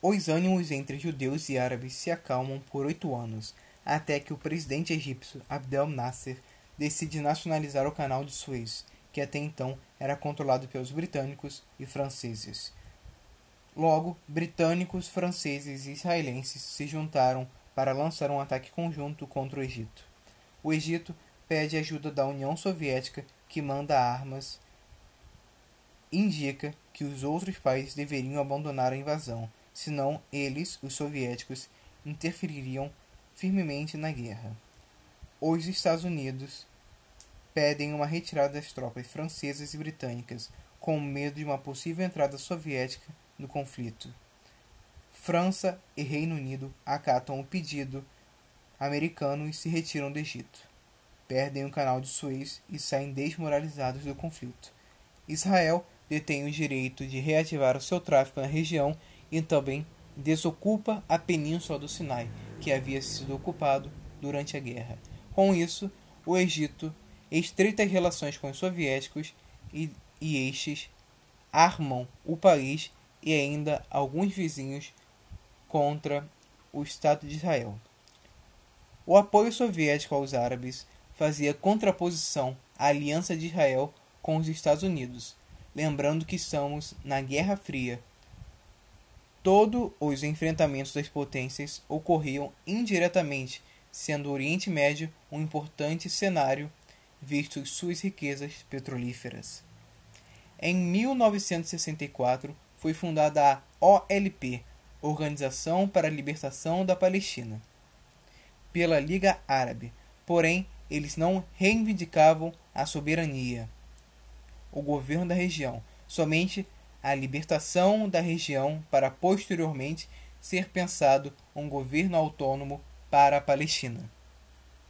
Os ânimos entre judeus e árabes se acalmam por oito anos, até que o presidente egípcio Abdel Nasser decide nacionalizar o canal de Suez, que até então era controlado pelos britânicos e franceses. Logo, britânicos, franceses e israelenses se juntaram para lançar um ataque conjunto contra o Egito. O Egito pede ajuda da União Soviética, que manda armas, indica que os outros países deveriam abandonar a invasão, senão eles, os soviéticos, interfeririam firmemente na guerra. Os Estados Unidos pedem uma retirada das tropas francesas e britânicas, com medo de uma possível entrada soviética no conflito. França e Reino Unido acatam o pedido americano e se retiram do Egito. Perdem o canal de Suez e saem desmoralizados do conflito. Israel detém o direito de reativar o seu tráfico na região e também desocupa a península do Sinai, que havia sido ocupado durante a guerra. Com isso, o Egito estreitas relações com os soviéticos e, e estes armam o país e ainda alguns vizinhos contra o Estado de Israel. O apoio soviético aos árabes fazia contraposição à aliança de Israel com os Estados Unidos, lembrando que estamos na Guerra Fria. Todos os enfrentamentos das potências ocorriam indiretamente, sendo o Oriente Médio um importante cenário visto suas riquezas petrolíferas. Em 1964 foi fundada a OLP, Organização para a Libertação da Palestina, pela Liga Árabe, porém eles não reivindicavam a soberania, o governo da região, somente a libertação da região para posteriormente ser pensado um governo autônomo para a Palestina.